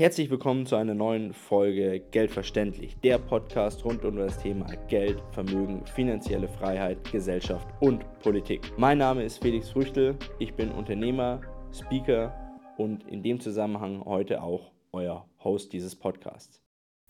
Herzlich willkommen zu einer neuen Folge Geldverständlich, der Podcast rund um das Thema Geld, Vermögen, finanzielle Freiheit, Gesellschaft und Politik. Mein Name ist Felix Früchtel, ich bin Unternehmer, Speaker und in dem Zusammenhang heute auch euer Host dieses Podcasts.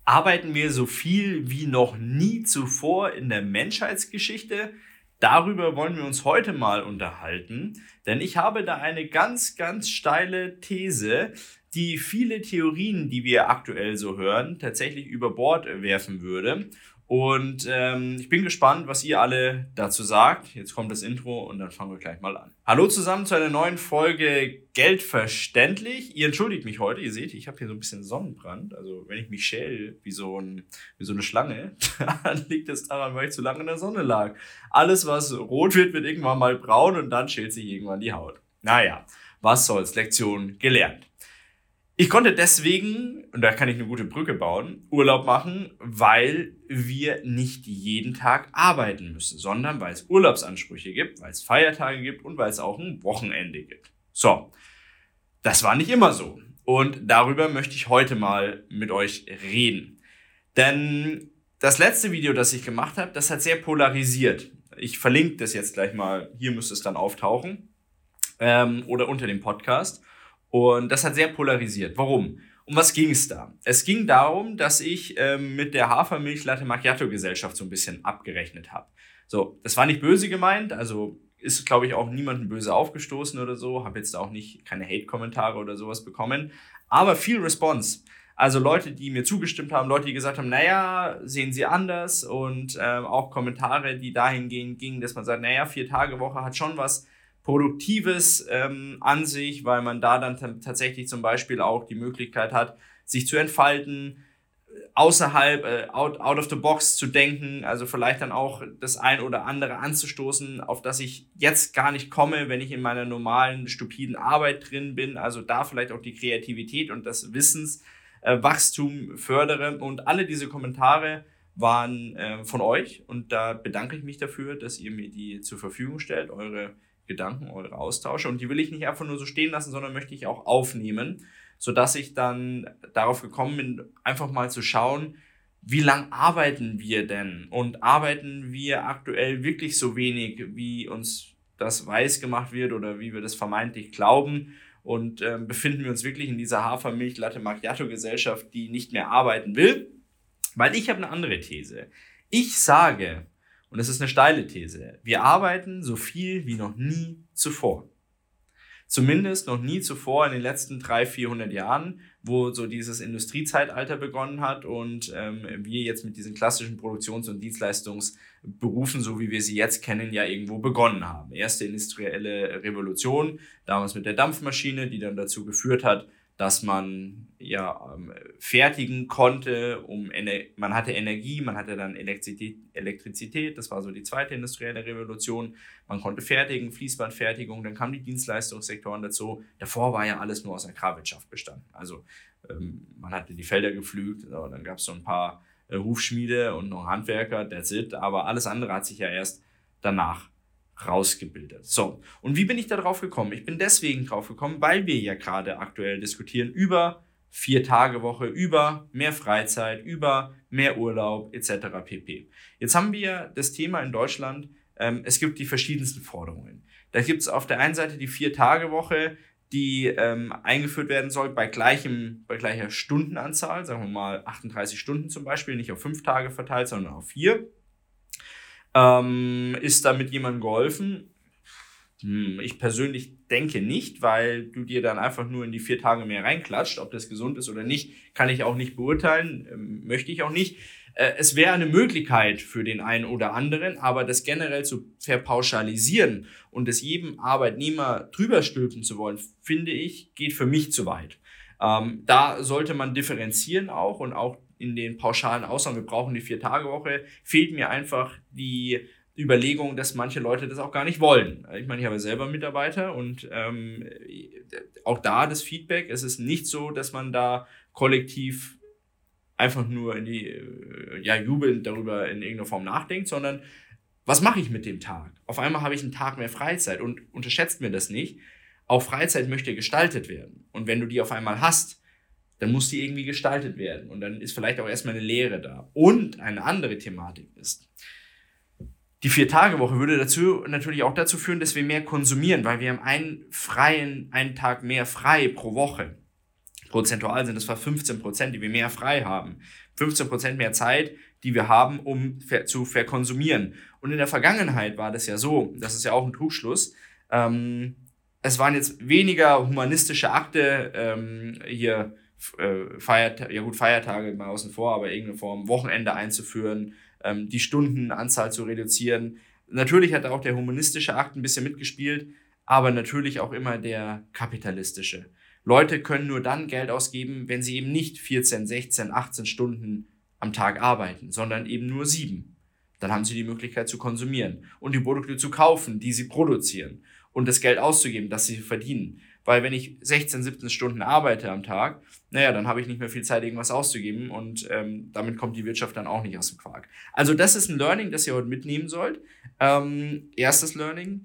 Arbeiten wir so viel wie noch nie zuvor in der Menschheitsgeschichte? Darüber wollen wir uns heute mal unterhalten, denn ich habe da eine ganz, ganz steile These, die viele Theorien, die wir aktuell so hören, tatsächlich über Bord werfen würde. Und ähm, ich bin gespannt, was ihr alle dazu sagt. Jetzt kommt das Intro und dann fangen wir gleich mal an. Hallo zusammen zu einer neuen Folge Geld verständlich. Ihr entschuldigt mich heute. Ihr seht, ich habe hier so ein bisschen Sonnenbrand. Also wenn ich mich schäle wie so, ein, wie so eine Schlange, dann liegt es daran, weil ich zu lange in der Sonne lag. Alles, was rot wird, wird irgendwann mal braun und dann schält sich irgendwann die Haut. Naja, was soll's. Lektion gelernt. Ich konnte deswegen, und da kann ich eine gute Brücke bauen, Urlaub machen, weil wir nicht jeden Tag arbeiten müssen, sondern weil es Urlaubsansprüche gibt, weil es Feiertage gibt und weil es auch ein Wochenende gibt. So, das war nicht immer so. Und darüber möchte ich heute mal mit euch reden. Denn das letzte Video, das ich gemacht habe, das hat sehr polarisiert. Ich verlinke das jetzt gleich mal, hier müsste es dann auftauchen ähm, oder unter dem Podcast. Und das hat sehr polarisiert. Warum? Um was ging es da? Es ging darum, dass ich ähm, mit der Hafermilch Latte Macchiato Gesellschaft so ein bisschen abgerechnet habe. So, das war nicht böse gemeint, also ist, glaube ich, auch niemandem böse aufgestoßen oder so, habe jetzt auch nicht keine Hate-Kommentare oder sowas bekommen, aber viel Response. Also Leute, die mir zugestimmt haben, Leute, die gesagt haben, naja, sehen sie anders und ähm, auch Kommentare, die dahingehend gingen, dass man sagt, naja, vier Tage Woche hat schon was Produktives ähm, an sich, weil man da dann tatsächlich zum Beispiel auch die Möglichkeit hat, sich zu entfalten, außerhalb, äh, out, out of the box zu denken, also vielleicht dann auch das ein oder andere anzustoßen, auf das ich jetzt gar nicht komme, wenn ich in meiner normalen, stupiden Arbeit drin bin, also da vielleicht auch die Kreativität und das Wissenswachstum äh, fördere. Und alle diese Kommentare waren äh, von euch. Und da bedanke ich mich dafür, dass ihr mir die zur Verfügung stellt, eure Gedanken, eure Austausche. Und die will ich nicht einfach nur so stehen lassen, sondern möchte ich auch aufnehmen, sodass ich dann darauf gekommen bin, einfach mal zu schauen, wie lang arbeiten wir denn? Und arbeiten wir aktuell wirklich so wenig, wie uns das weiß gemacht wird oder wie wir das vermeintlich glauben? Und äh, befinden wir uns wirklich in dieser Hafermilch-Latte-Macchiato-Gesellschaft, die nicht mehr arbeiten will? Weil ich habe eine andere These. Ich sage, und das ist eine steile These. Wir arbeiten so viel wie noch nie zuvor. Zumindest noch nie zuvor in den letzten 300, 400 Jahren, wo so dieses Industriezeitalter begonnen hat und ähm, wir jetzt mit diesen klassischen Produktions- und Dienstleistungsberufen, so wie wir sie jetzt kennen, ja irgendwo begonnen haben. Erste industrielle Revolution, damals mit der Dampfmaschine, die dann dazu geführt hat, dass man ja ähm, fertigen konnte, um man hatte Energie, man hatte dann Elektrizität, Elektrizität, das war so die zweite industrielle Revolution. Man konnte fertigen, Fließbandfertigung, dann kamen die Dienstleistungssektoren dazu. Davor war ja alles nur aus Agrarwirtschaft bestanden. Also ähm, man hatte die Felder gepflügt, dann gab es so ein paar äh, Hufschmiede und noch Handwerker, that's it. Aber alles andere hat sich ja erst danach rausgebildet. So, und wie bin ich da drauf gekommen? Ich bin deswegen drauf gekommen, weil wir ja gerade aktuell diskutieren über vier Tage Woche, über mehr Freizeit, über mehr Urlaub etc. pp. Jetzt haben wir das Thema in Deutschland, ähm, es gibt die verschiedensten Forderungen. Da gibt es auf der einen Seite die vier Tage Woche, die ähm, eingeführt werden soll bei, gleichem, bei gleicher Stundenanzahl, sagen wir mal 38 Stunden zum Beispiel, nicht auf fünf Tage verteilt, sondern auf vier. Ähm, ist damit jemandem geholfen? Hm, ich persönlich denke nicht, weil du dir dann einfach nur in die vier Tage mehr reinklatscht. Ob das gesund ist oder nicht, kann ich auch nicht beurteilen, ähm, möchte ich auch nicht. Äh, es wäre eine Möglichkeit für den einen oder anderen, aber das generell zu verpauschalisieren und es jedem Arbeitnehmer drüber stülpen zu wollen, finde ich, geht für mich zu weit. Ähm, da sollte man differenzieren auch und auch in den pauschalen Aussagen, wir brauchen die Vier-Tage-Woche, fehlt mir einfach die Überlegung, dass manche Leute das auch gar nicht wollen. Ich meine, ich habe selber Mitarbeiter und ähm, auch da das Feedback, es ist nicht so, dass man da kollektiv einfach nur in die, äh, ja, jubelnd darüber in irgendeiner Form nachdenkt, sondern was mache ich mit dem Tag? Auf einmal habe ich einen Tag mehr Freizeit und unterschätzt mir das nicht. Auch Freizeit möchte gestaltet werden. Und wenn du die auf einmal hast, dann muss die irgendwie gestaltet werden. Und dann ist vielleicht auch erstmal eine Lehre da. Und eine andere Thematik ist, die Vier-Tage-Woche würde dazu natürlich auch dazu führen, dass wir mehr konsumieren, weil wir haben einen freien, einen Tag mehr frei pro Woche. Prozentual sind das fast 15 Prozent, die wir mehr frei haben. 15 Prozent mehr Zeit, die wir haben, um zu verkonsumieren. Und in der Vergangenheit war das ja so, das ist ja auch ein Trugschluss, ähm, es waren jetzt weniger humanistische Akte, ähm, hier äh, Feiertage, ja gut, Feiertage mal außen vor, aber irgendeine Form, Wochenende einzuführen, ähm, die Stundenanzahl zu reduzieren. Natürlich hat auch der humanistische Akt ein bisschen mitgespielt, aber natürlich auch immer der kapitalistische. Leute können nur dann Geld ausgeben, wenn sie eben nicht 14, 16, 18 Stunden am Tag arbeiten, sondern eben nur sieben. Dann haben sie die Möglichkeit zu konsumieren und die Produkte zu kaufen, die sie produzieren und das Geld auszugeben, das sie verdienen. Weil wenn ich 16, 17 Stunden arbeite am Tag, naja, dann habe ich nicht mehr viel Zeit, irgendwas auszugeben und ähm, damit kommt die Wirtschaft dann auch nicht aus dem Quark. Also das ist ein Learning, das ihr heute mitnehmen sollt. Ähm, erstes Learning,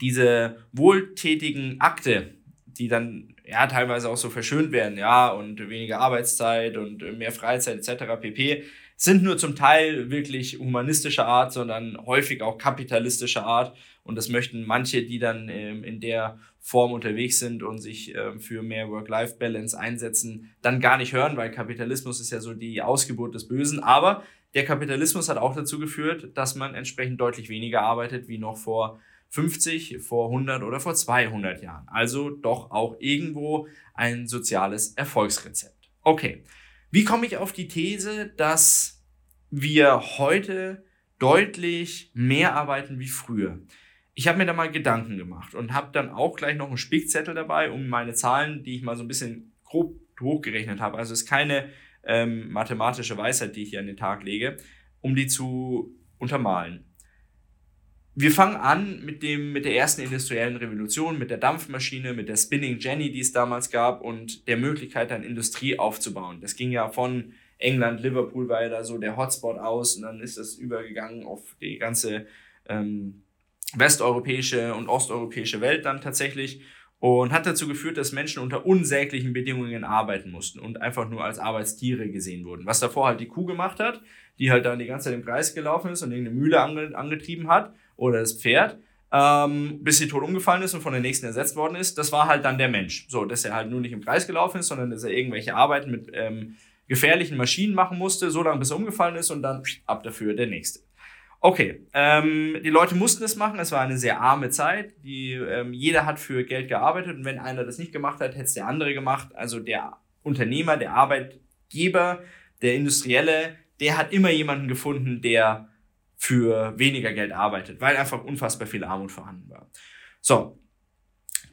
diese wohltätigen Akte, die dann ja teilweise auch so verschönt werden, ja, und weniger Arbeitszeit und mehr Freizeit etc. pp sind nur zum Teil wirklich humanistischer Art, sondern häufig auch kapitalistischer Art. Und das möchten manche, die dann ähm, in der Form unterwegs sind und sich ähm, für mehr Work-Life-Balance einsetzen, dann gar nicht hören, weil Kapitalismus ist ja so die Ausgeburt des Bösen. Aber der Kapitalismus hat auch dazu geführt, dass man entsprechend deutlich weniger arbeitet wie noch vor 50, vor 100 oder vor 200 Jahren. Also doch auch irgendwo ein soziales Erfolgsrezept. Okay. Wie komme ich auf die These, dass wir heute deutlich mehr arbeiten wie früher? Ich habe mir da mal Gedanken gemacht und habe dann auch gleich noch einen Spickzettel dabei, um meine Zahlen, die ich mal so ein bisschen grob hochgerechnet habe, also es ist keine ähm, mathematische Weisheit, die ich hier an den Tag lege, um die zu untermalen. Wir fangen an mit, dem, mit der ersten industriellen Revolution, mit der Dampfmaschine, mit der Spinning Jenny, die es damals gab und der Möglichkeit, dann Industrie aufzubauen. Das ging ja von England, Liverpool war ja da so der Hotspot aus und dann ist das übergegangen auf die ganze ähm, westeuropäische und osteuropäische Welt dann tatsächlich und hat dazu geführt, dass Menschen unter unsäglichen Bedingungen arbeiten mussten und einfach nur als Arbeitstiere gesehen wurden. Was davor halt die Kuh gemacht hat, die halt dann die ganze Zeit im Kreis gelaufen ist und irgendeine Mühle ange angetrieben hat oder das Pferd, ähm, bis sie tot umgefallen ist und von der nächsten ersetzt worden ist. Das war halt dann der Mensch. So, dass er halt nur nicht im Kreis gelaufen ist, sondern dass er irgendwelche Arbeiten mit ähm, gefährlichen Maschinen machen musste, so lange bis er umgefallen ist und dann ab dafür der nächste. Okay, ähm, die Leute mussten es machen. Es war eine sehr arme Zeit. Die, ähm, jeder hat für Geld gearbeitet und wenn einer das nicht gemacht hat, hätte es der andere gemacht. Also der Unternehmer, der Arbeitgeber, der Industrielle, der hat immer jemanden gefunden, der für weniger Geld arbeitet, weil einfach unfassbar viel Armut vorhanden war. So,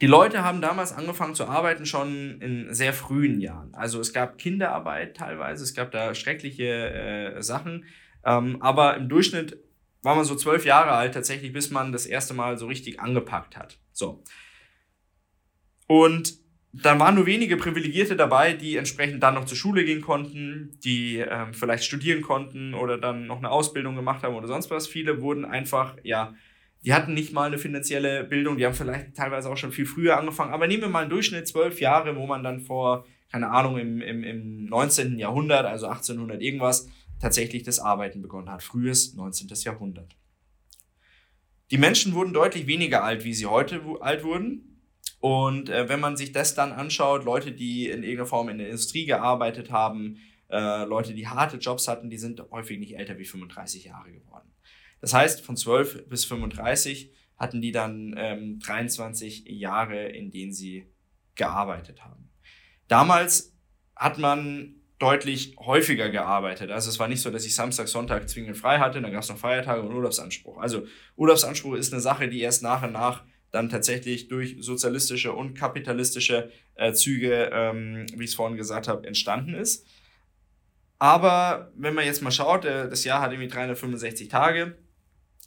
die Leute haben damals angefangen zu arbeiten schon in sehr frühen Jahren. Also es gab Kinderarbeit teilweise, es gab da schreckliche äh, Sachen, ähm, aber im Durchschnitt war man so zwölf Jahre alt tatsächlich, bis man das erste Mal so richtig angepackt hat. So. Und dann waren nur wenige Privilegierte dabei, die entsprechend dann noch zur Schule gehen konnten, die ähm, vielleicht studieren konnten oder dann noch eine Ausbildung gemacht haben oder sonst was. Viele wurden einfach, ja, die hatten nicht mal eine finanzielle Bildung, die haben vielleicht teilweise auch schon viel früher angefangen. Aber nehmen wir mal einen Durchschnitt zwölf Jahre, wo man dann vor, keine Ahnung, im, im, im 19. Jahrhundert, also 1800 irgendwas, tatsächlich das Arbeiten begonnen hat. Frühes 19. Jahrhundert. Die Menschen wurden deutlich weniger alt, wie sie heute alt wurden. Und äh, wenn man sich das dann anschaut, Leute, die in irgendeiner Form in der Industrie gearbeitet haben, äh, Leute, die harte Jobs hatten, die sind häufig nicht älter wie 35 Jahre geworden. Das heißt, von 12 bis 35 hatten die dann ähm, 23 Jahre, in denen sie gearbeitet haben. Damals hat man deutlich häufiger gearbeitet. Also es war nicht so, dass ich Samstag, Sonntag zwingend frei hatte, dann gab es noch Feiertage und Urlaubsanspruch. Also Urlaubsanspruch ist eine Sache, die erst nach und nach dann tatsächlich durch sozialistische und kapitalistische äh, Züge, ähm, wie ich es vorhin gesagt habe, entstanden ist. Aber wenn man jetzt mal schaut, äh, das Jahr hat irgendwie 365 Tage.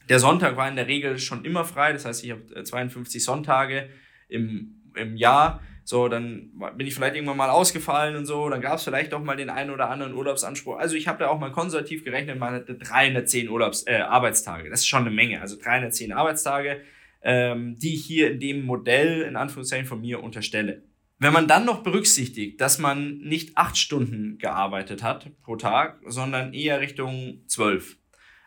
Der Sonntag war in der Regel schon immer frei, das heißt, ich habe 52 äh, Sonntage im, im Jahr. So, dann bin ich vielleicht irgendwann mal ausgefallen und so, dann gab es vielleicht doch mal den einen oder anderen Urlaubsanspruch. Also ich habe da auch mal konservativ gerechnet, man hatte 310 Urlaubs, äh, Arbeitstage. Das ist schon eine Menge. Also 310 Arbeitstage ähm, die ich hier in dem Modell in Anführungszeichen von mir unterstelle. Wenn man dann noch berücksichtigt, dass man nicht acht Stunden gearbeitet hat pro Tag, sondern eher Richtung zwölf.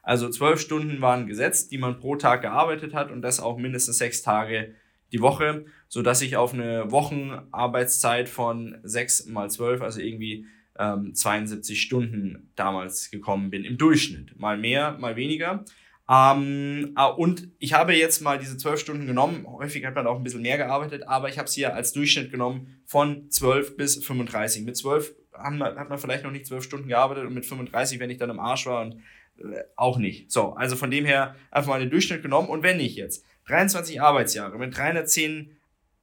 Also zwölf Stunden waren gesetzt, die man pro Tag gearbeitet hat und das auch mindestens sechs Tage die Woche, so dass ich auf eine Wochenarbeitszeit von sechs mal zwölf, also irgendwie ähm, 72 Stunden damals gekommen bin im Durchschnitt. Mal mehr, mal weniger. Ähm, ah, und ich habe jetzt mal diese zwölf Stunden genommen. Häufig hat man auch ein bisschen mehr gearbeitet, aber ich habe sie ja als Durchschnitt genommen von 12 bis 35. Mit 12 hat man, hat man vielleicht noch nicht zwölf Stunden gearbeitet und mit 35, wenn ich dann im Arsch war und äh, auch nicht. So, also von dem her einfach mal den Durchschnitt genommen. Und wenn ich jetzt 23 Arbeitsjahre mit 310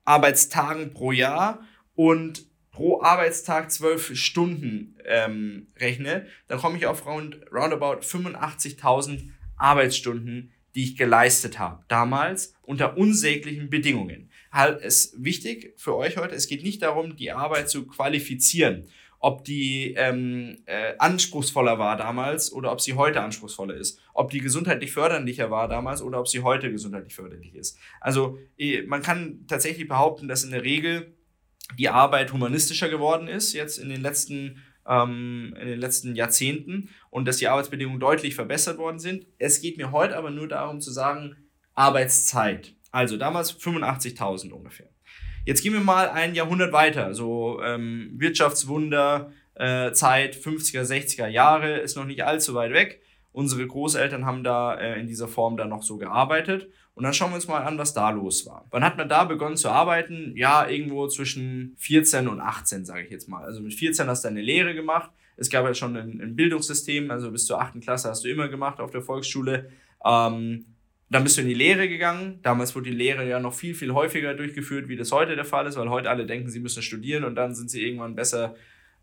Arbeitstagen pro Jahr und pro Arbeitstag 12 Stunden ähm, rechne, dann komme ich auf round, roundabout 85.000 Arbeitsstunden, die ich geleistet habe, damals unter unsäglichen Bedingungen. Halt ist wichtig für euch heute, es geht nicht darum, die Arbeit zu qualifizieren, ob die ähm, äh, anspruchsvoller war damals oder ob sie heute anspruchsvoller ist, ob die gesundheitlich förderlicher war damals oder ob sie heute gesundheitlich förderlich ist. Also eh, man kann tatsächlich behaupten, dass in der Regel die Arbeit humanistischer geworden ist, jetzt in den letzten ähm, in den letzten Jahrzehnten und dass die Arbeitsbedingungen deutlich verbessert worden sind. Es geht mir heute aber nur darum zu sagen, Arbeitszeit. Also damals 85.000 ungefähr. Jetzt gehen wir mal ein Jahrhundert weiter, so ähm, Wirtschaftswunder, äh, Zeit 50er, 60er Jahre ist noch nicht allzu weit weg. Unsere Großeltern haben da äh, in dieser Form dann noch so gearbeitet. Und dann schauen wir uns mal an, was da los war. Wann hat man da begonnen zu arbeiten? Ja, irgendwo zwischen 14 und 18, sage ich jetzt mal. Also mit 14 hast du eine Lehre gemacht. Es gab ja schon ein, ein Bildungssystem, also bis zur 8. Klasse hast du immer gemacht auf der Volksschule. Ähm, dann bist du in die Lehre gegangen. Damals wurde die Lehre ja noch viel, viel häufiger durchgeführt, wie das heute der Fall ist, weil heute alle denken, sie müssen studieren und dann sind sie irgendwann besser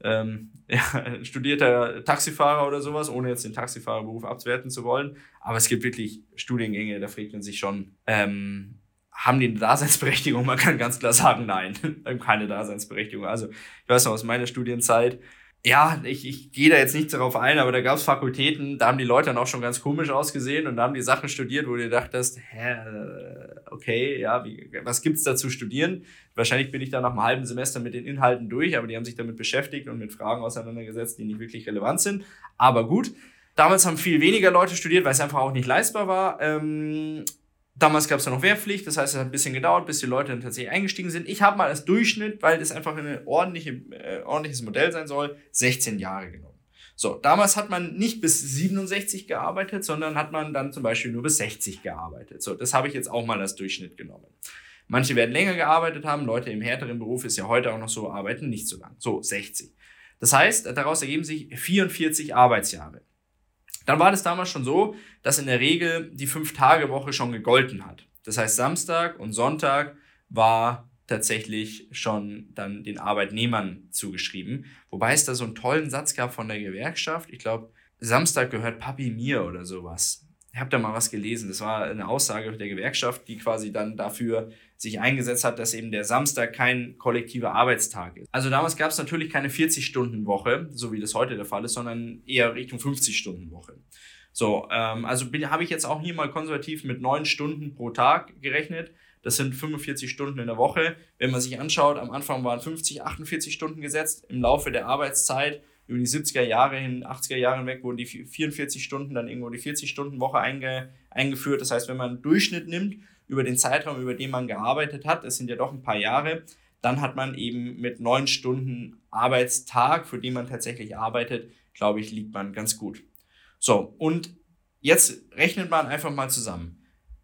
ähm, ja, studierter Taxifahrer oder sowas, ohne jetzt den Taxifahrerberuf abzuwerten zu wollen. Aber es gibt wirklich Studiengänge, da fragt man sich schon, ähm, haben die eine Daseinsberechtigung? Man kann ganz klar sagen, nein, keine Daseinsberechtigung. Also ich weiß noch aus meiner Studienzeit, ja, ich, ich gehe da jetzt nicht darauf ein, aber da gab es Fakultäten, da haben die Leute dann auch schon ganz komisch ausgesehen und da haben die Sachen studiert, wo du dachtest, hä, äh, okay, ja, wie, was gibt's da zu studieren? Wahrscheinlich bin ich da nach einem halben Semester mit den Inhalten durch, aber die haben sich damit beschäftigt und mit Fragen auseinandergesetzt, die nicht wirklich relevant sind. Aber gut, damals haben viel weniger Leute studiert, weil es einfach auch nicht leistbar war. Ähm, Damals gab es ja noch Wehrpflicht, das heißt, es hat ein bisschen gedauert, bis die Leute dann tatsächlich eingestiegen sind. Ich habe mal als Durchschnitt, weil das einfach ein ordentliche, äh, ordentliches Modell sein soll, 16 Jahre genommen. So, damals hat man nicht bis 67 gearbeitet, sondern hat man dann zum Beispiel nur bis 60 gearbeitet. So, das habe ich jetzt auch mal als Durchschnitt genommen. Manche werden länger gearbeitet haben, Leute im härteren Beruf ist ja heute auch noch so, arbeiten nicht so lang. So, 60. Das heißt, daraus ergeben sich 44 Arbeitsjahre. Dann war das damals schon so, dass in der Regel die Fünf-Tage-Woche schon gegolten hat. Das heißt, Samstag und Sonntag war tatsächlich schon dann den Arbeitnehmern zugeschrieben. Wobei es da so einen tollen Satz gab von der Gewerkschaft. Ich glaube, Samstag gehört Papi mir oder sowas. Ich habe da mal was gelesen. Das war eine Aussage der Gewerkschaft, die quasi dann dafür sich eingesetzt hat, dass eben der Samstag kein kollektiver Arbeitstag ist. Also damals gab es natürlich keine 40-Stunden-Woche, so wie das heute der Fall ist, sondern eher Richtung 50-Stunden-Woche. So, ähm, also habe ich jetzt auch hier mal konservativ mit neun Stunden pro Tag gerechnet. Das sind 45 Stunden in der Woche. Wenn man sich anschaut, am Anfang waren 50, 48 Stunden gesetzt. Im Laufe der Arbeitszeit über die 70er Jahre hin, 80er Jahre hinweg wurden die 44 Stunden, dann irgendwo die 40-Stunden-Woche einge, eingeführt. Das heißt, wenn man einen Durchschnitt nimmt über den Zeitraum, über den man gearbeitet hat, das sind ja doch ein paar Jahre, dann hat man eben mit neun Stunden Arbeitstag, für den man tatsächlich arbeitet, glaube ich, liegt man ganz gut. So, und jetzt rechnet man einfach mal zusammen.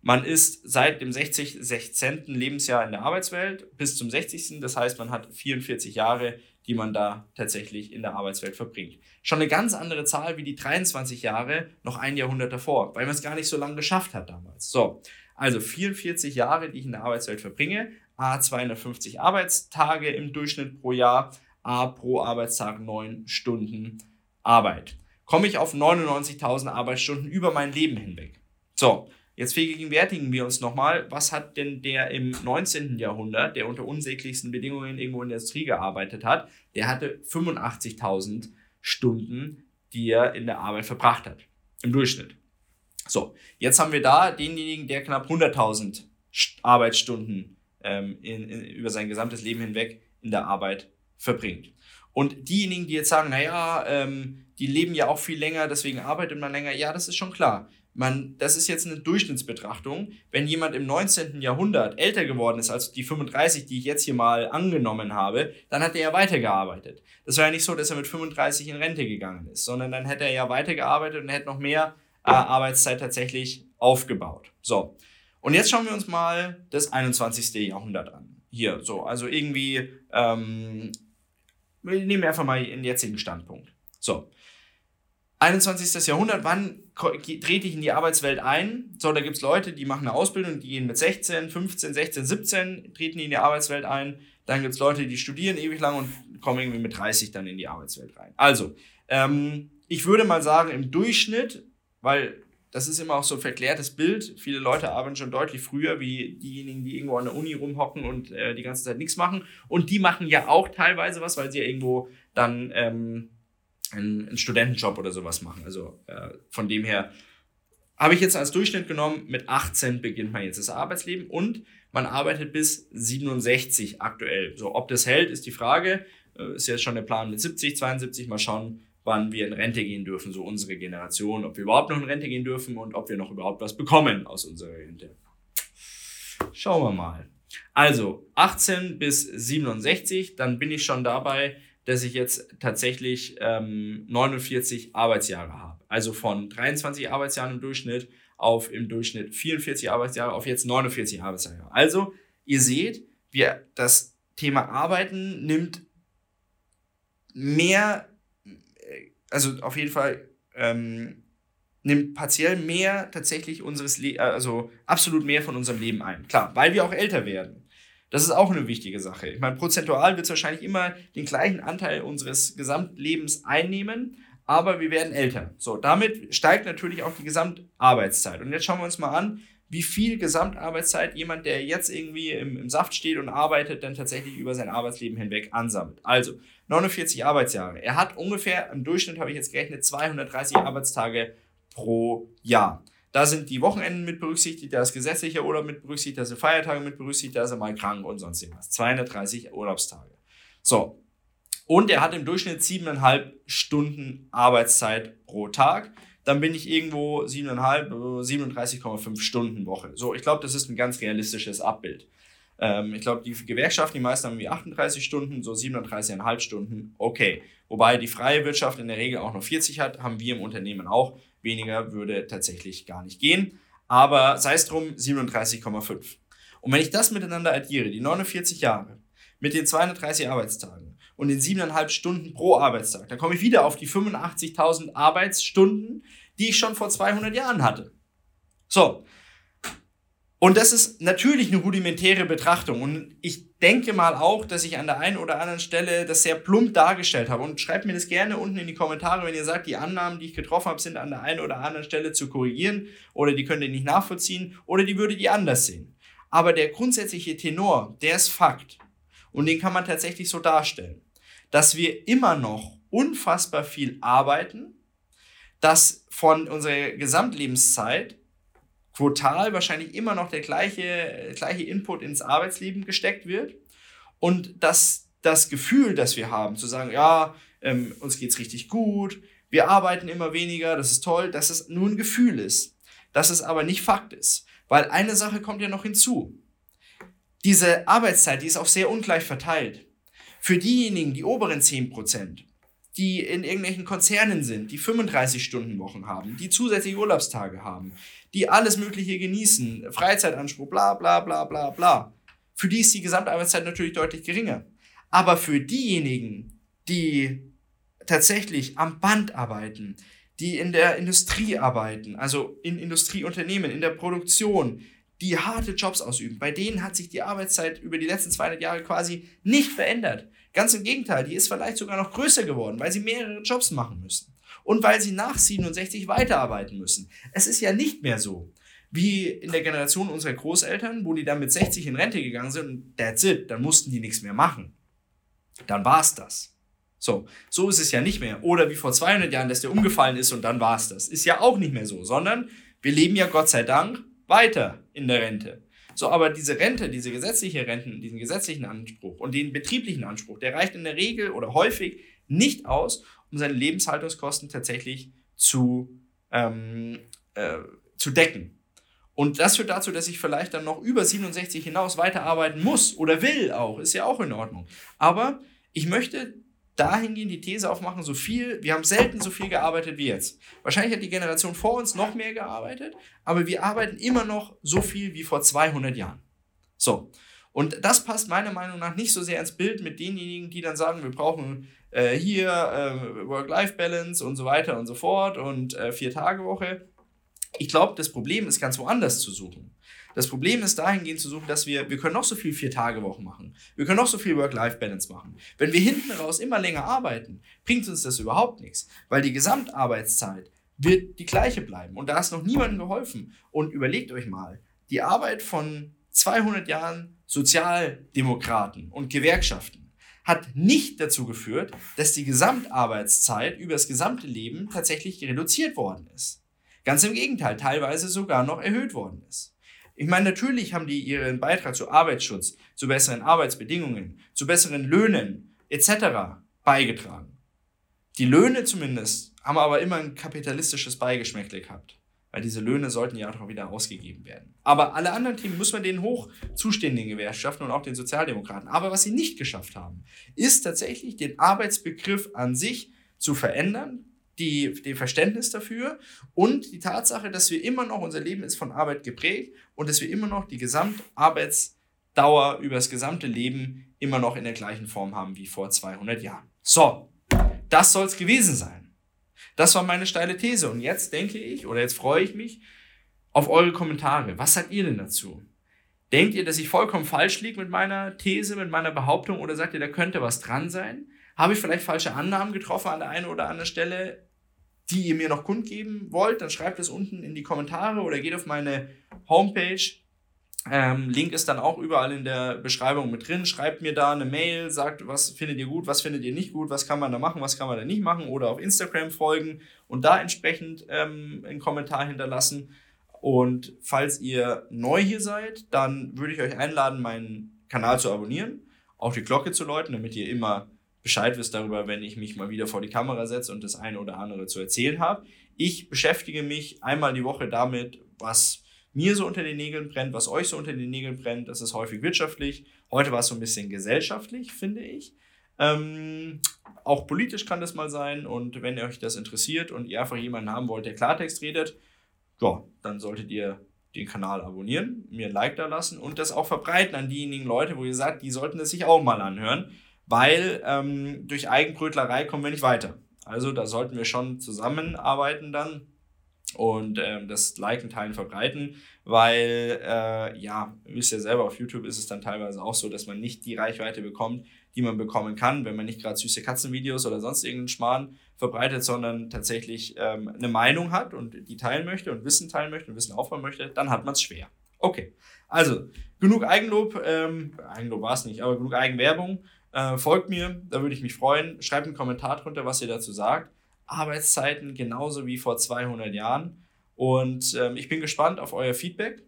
Man ist seit dem 60, 16. Lebensjahr in der Arbeitswelt bis zum 60. Das heißt, man hat 44 Jahre, die man da tatsächlich in der Arbeitswelt verbringt. Schon eine ganz andere Zahl wie die 23 Jahre noch ein Jahrhundert davor, weil man es gar nicht so lange geschafft hat damals. So, also 44 Jahre, die ich in der Arbeitswelt verbringe, a 250 Arbeitstage im Durchschnitt pro Jahr, a pro Arbeitstag 9 Stunden Arbeit. Komme ich auf 99.000 Arbeitsstunden über mein Leben hinweg. So, jetzt vergegenwärtigen wir uns nochmal, was hat denn der im 19. Jahrhundert, der unter unsäglichsten Bedingungen irgendwo in der Industrie gearbeitet hat, der hatte 85.000 Stunden, die er in der Arbeit verbracht hat. Im Durchschnitt. So, jetzt haben wir da denjenigen, der knapp 100.000 Arbeitsstunden ähm, in, in, über sein gesamtes Leben hinweg in der Arbeit verbringt. Und diejenigen, die jetzt sagen, naja, ähm, die leben ja auch viel länger, deswegen arbeitet man länger, ja, das ist schon klar. Man, das ist jetzt eine Durchschnittsbetrachtung. Wenn jemand im 19. Jahrhundert älter geworden ist als die 35, die ich jetzt hier mal angenommen habe, dann hat er ja weitergearbeitet. Das war ja nicht so, dass er mit 35 in Rente gegangen ist, sondern dann hätte er ja weitergearbeitet und hätte noch mehr äh, Arbeitszeit tatsächlich aufgebaut. So. Und jetzt schauen wir uns mal das 21. Jahrhundert an. Hier, so, also irgendwie ähm, wir nehmen einfach mal den jetzigen Standpunkt. So. 21. Jahrhundert, wann trete ich in die Arbeitswelt ein? So, da gibt es Leute, die machen eine Ausbildung, die gehen mit 16, 15, 16, 17, treten in die Arbeitswelt ein. Dann gibt es Leute, die studieren ewig lang und kommen irgendwie mit 30 dann in die Arbeitswelt rein. Also, ähm, ich würde mal sagen, im Durchschnitt, weil das ist immer auch so ein verklärtes Bild. Viele Leute arbeiten schon deutlich früher, wie diejenigen, die irgendwo an der Uni rumhocken und äh, die ganze Zeit nichts machen. Und die machen ja auch teilweise was, weil sie ja irgendwo dann ähm, einen, einen, Studentenjob oder sowas machen. Also äh, von dem her habe ich jetzt als Durchschnitt genommen, mit 18 beginnt man jetzt das Arbeitsleben und man arbeitet bis 67 aktuell. So, ob das hält, ist die Frage. Äh, ist jetzt schon der Plan mit 70, 72. Mal schauen, wann wir in Rente gehen dürfen, so unsere Generation, ob wir überhaupt noch in Rente gehen dürfen und ob wir noch überhaupt was bekommen aus unserer Rente. Schauen wir mal. Also 18 bis 67, dann bin ich schon dabei, dass ich jetzt tatsächlich ähm, 49 Arbeitsjahre habe. Also von 23 Arbeitsjahren im Durchschnitt auf im Durchschnitt 44 Arbeitsjahre auf jetzt 49 Arbeitsjahre. Also ihr seht, wir, das Thema Arbeiten nimmt mehr also auf jeden Fall ähm, nimmt partiell mehr tatsächlich unseres Le also absolut mehr von unserem Leben ein. Klar, weil wir auch älter werden. Das ist auch eine wichtige Sache. Ich meine, prozentual wird es wahrscheinlich immer den gleichen Anteil unseres Gesamtlebens einnehmen, aber wir werden älter. So, damit steigt natürlich auch die Gesamtarbeitszeit. Und jetzt schauen wir uns mal an, wie viel Gesamtarbeitszeit jemand, der jetzt irgendwie im, im Saft steht und arbeitet, dann tatsächlich über sein Arbeitsleben hinweg ansammelt. Also 49 Arbeitsjahre. Er hat ungefähr im Durchschnitt, habe ich jetzt gerechnet, 230 Arbeitstage pro Jahr. Da sind die Wochenenden mit berücksichtigt, da ist gesetzlicher Urlaub mit berücksichtigt, da sind Feiertage mit berücksichtigt, da ist er mal krank und sonst irgendwas. 230 Urlaubstage. So. Und er hat im Durchschnitt siebeneinhalb Stunden Arbeitszeit pro Tag dann bin ich irgendwo 7,5, 37,5 äh, Stunden Woche. So, ich glaube, das ist ein ganz realistisches Abbild. Ähm, ich glaube, die Gewerkschaften, die meisten haben irgendwie 38 Stunden, so 37,5 Stunden, okay. Wobei die freie Wirtschaft in der Regel auch noch 40 hat, haben wir im Unternehmen auch. Weniger würde tatsächlich gar nicht gehen. Aber sei es drum, 37,5. Und wenn ich das miteinander addiere, die 49 Jahre mit den 230 Arbeitstagen und den 7,5 Stunden pro Arbeitstag, dann komme ich wieder auf die 85.000 Arbeitsstunden, die ich schon vor 200 Jahren hatte. So. Und das ist natürlich eine rudimentäre Betrachtung. Und ich denke mal auch, dass ich an der einen oder anderen Stelle das sehr plump dargestellt habe. Und schreibt mir das gerne unten in die Kommentare, wenn ihr sagt, die Annahmen, die ich getroffen habe, sind an der einen oder anderen Stelle zu korrigieren oder die könnt ihr nicht nachvollziehen oder die würdet ihr anders sehen. Aber der grundsätzliche Tenor, der ist Fakt. Und den kann man tatsächlich so darstellen, dass wir immer noch unfassbar viel arbeiten, dass von unserer Gesamtlebenszeit quotal wahrscheinlich immer noch der gleiche, gleiche Input ins Arbeitsleben gesteckt wird und dass das Gefühl, das wir haben, zu sagen, ja, ähm, uns geht's richtig gut, wir arbeiten immer weniger, das ist toll, dass es nur ein Gefühl ist, dass es aber nicht Fakt ist. Weil eine Sache kommt ja noch hinzu. Diese Arbeitszeit, die ist auch sehr ungleich verteilt. Für diejenigen, die oberen 10%, die in irgendwelchen Konzernen sind, die 35 Stunden Wochen haben, die zusätzliche Urlaubstage haben, die alles Mögliche genießen, Freizeitanspruch, bla bla bla bla bla. Für die ist die Gesamtarbeitszeit natürlich deutlich geringer. Aber für diejenigen, die tatsächlich am Band arbeiten, die in der Industrie arbeiten, also in Industrieunternehmen, in der Produktion, die harte Jobs ausüben, bei denen hat sich die Arbeitszeit über die letzten 200 Jahre quasi nicht verändert. Ganz im Gegenteil, die ist vielleicht sogar noch größer geworden, weil sie mehrere Jobs machen müssen. Und weil sie nach 67 weiterarbeiten müssen. Es ist ja nicht mehr so, wie in der Generation unserer Großeltern, wo die dann mit 60 in Rente gegangen sind und that's it, dann mussten die nichts mehr machen. Dann war's das. So, so ist es ja nicht mehr. Oder wie vor 200 Jahren, dass der umgefallen ist und dann war's das. Ist ja auch nicht mehr so, sondern wir leben ja Gott sei Dank weiter in der Rente. So, aber diese Rente, diese gesetzliche Renten, diesen gesetzlichen Anspruch und den betrieblichen Anspruch, der reicht in der Regel oder häufig nicht aus, um seine Lebenshaltungskosten tatsächlich zu, ähm, äh, zu decken. Und das führt dazu, dass ich vielleicht dann noch über 67 hinaus weiterarbeiten muss oder will auch, ist ja auch in Ordnung. Aber ich möchte dahingehend die These aufmachen, so viel, wir haben selten so viel gearbeitet wie jetzt. Wahrscheinlich hat die Generation vor uns noch mehr gearbeitet, aber wir arbeiten immer noch so viel wie vor 200 Jahren. So. Und das passt meiner Meinung nach nicht so sehr ins Bild mit denjenigen, die dann sagen, wir brauchen äh, hier äh, Work-Life-Balance und so weiter und so fort und äh, Vier-Tage-Woche. Ich glaube, das Problem ist ganz woanders zu suchen. Das Problem ist dahingehend zu suchen, dass wir, wir können noch so viel Vier-Tage-Wochen machen. Wir können noch so viel Work-Life-Balance machen. Wenn wir hinten raus immer länger arbeiten, bringt uns das überhaupt nichts, weil die Gesamtarbeitszeit wird die gleiche bleiben. Und da ist noch niemandem geholfen. Und überlegt euch mal, die Arbeit von 200 Jahren Sozialdemokraten und Gewerkschaften hat nicht dazu geführt, dass die Gesamtarbeitszeit über das gesamte Leben tatsächlich reduziert worden ist. Ganz im Gegenteil, teilweise sogar noch erhöht worden ist. Ich meine, natürlich haben die ihren Beitrag zu Arbeitsschutz, zu besseren Arbeitsbedingungen, zu besseren Löhnen etc. beigetragen. Die Löhne zumindest haben aber immer ein kapitalistisches Beigeschmäckle gehabt, weil diese Löhne sollten ja auch wieder ausgegeben werden. Aber alle anderen Themen muss man denen hoch zustehen, den Gewerkschaften und auch den Sozialdemokraten. Aber was sie nicht geschafft haben, ist tatsächlich den Arbeitsbegriff an sich zu verändern, die, dem Verständnis dafür und die Tatsache, dass wir immer noch, unser Leben ist von Arbeit geprägt und dass wir immer noch die Gesamtarbeitsdauer über das gesamte Leben immer noch in der gleichen Form haben wie vor 200 Jahren. So, das soll es gewesen sein. Das war meine steile These und jetzt denke ich oder jetzt freue ich mich auf eure Kommentare. Was sagt ihr denn dazu? Denkt ihr, dass ich vollkommen falsch liege mit meiner These, mit meiner Behauptung oder sagt ihr, da könnte was dran sein? Habe ich vielleicht falsche Annahmen getroffen an der einen oder anderen Stelle? Die ihr mir noch kundgeben wollt, dann schreibt es unten in die Kommentare oder geht auf meine Homepage. Ähm, Link ist dann auch überall in der Beschreibung mit drin. Schreibt mir da eine Mail, sagt, was findet ihr gut, was findet ihr nicht gut, was kann man da machen, was kann man da nicht machen oder auf Instagram folgen und da entsprechend ähm, einen Kommentar hinterlassen. Und falls ihr neu hier seid, dann würde ich euch einladen, meinen Kanal zu abonnieren, auch die Glocke zu läuten, damit ihr immer Bescheid wisst darüber, wenn ich mich mal wieder vor die Kamera setze und das eine oder andere zu erzählen habe. Ich beschäftige mich einmal die Woche damit, was mir so unter den Nägeln brennt, was euch so unter den Nägeln brennt. Das ist häufig wirtschaftlich. Heute war es so ein bisschen gesellschaftlich, finde ich. Ähm, auch politisch kann das mal sein. Und wenn euch das interessiert und ihr einfach jemanden haben wollt, der Klartext redet, ja, dann solltet ihr den Kanal abonnieren, mir ein Like da lassen und das auch verbreiten an diejenigen Leute, wo ihr sagt, die sollten es sich auch mal anhören weil ähm, durch Eigenbrötlerei kommen wir nicht weiter. Also da sollten wir schon zusammenarbeiten dann und ähm, das Liken, Teilen, Verbreiten, weil, äh, ja, ihr wisst ja selber, auf YouTube ist es dann teilweise auch so, dass man nicht die Reichweite bekommt, die man bekommen kann, wenn man nicht gerade süße Katzenvideos oder sonst irgendeinen Schmarrn verbreitet, sondern tatsächlich ähm, eine Meinung hat und die teilen möchte und Wissen teilen möchte und Wissen aufbauen möchte, dann hat man es schwer. Okay, also genug Eigenlob, ähm, Eigenlob war es nicht, aber genug Eigenwerbung. Äh, folgt mir, da würde ich mich freuen. Schreibt einen Kommentar drunter, was ihr dazu sagt. Arbeitszeiten genauso wie vor 200 Jahren. Und ähm, ich bin gespannt auf euer Feedback.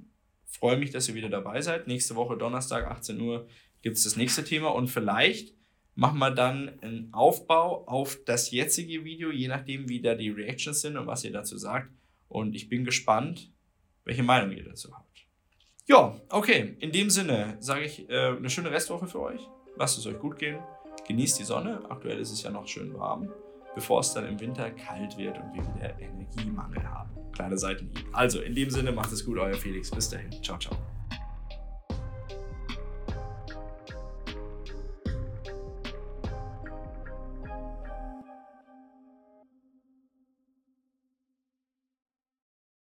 Freue mich, dass ihr wieder dabei seid. Nächste Woche Donnerstag, 18 Uhr, gibt es das nächste Thema. Und vielleicht machen wir dann einen Aufbau auf das jetzige Video, je nachdem, wie da die Reactions sind und was ihr dazu sagt. Und ich bin gespannt, welche Meinung ihr dazu habt. Ja, okay. In dem Sinne sage ich äh, eine schöne Restwoche für euch. Lasst es euch gut gehen. Genießt die Sonne. Aktuell ist es ja noch schön warm, bevor es dann im Winter kalt wird und wir wieder Energiemangel haben. Kleine Seitenhieb. Also, in dem Sinne, macht es gut, euer Felix. Bis dahin. Ciao, ciao.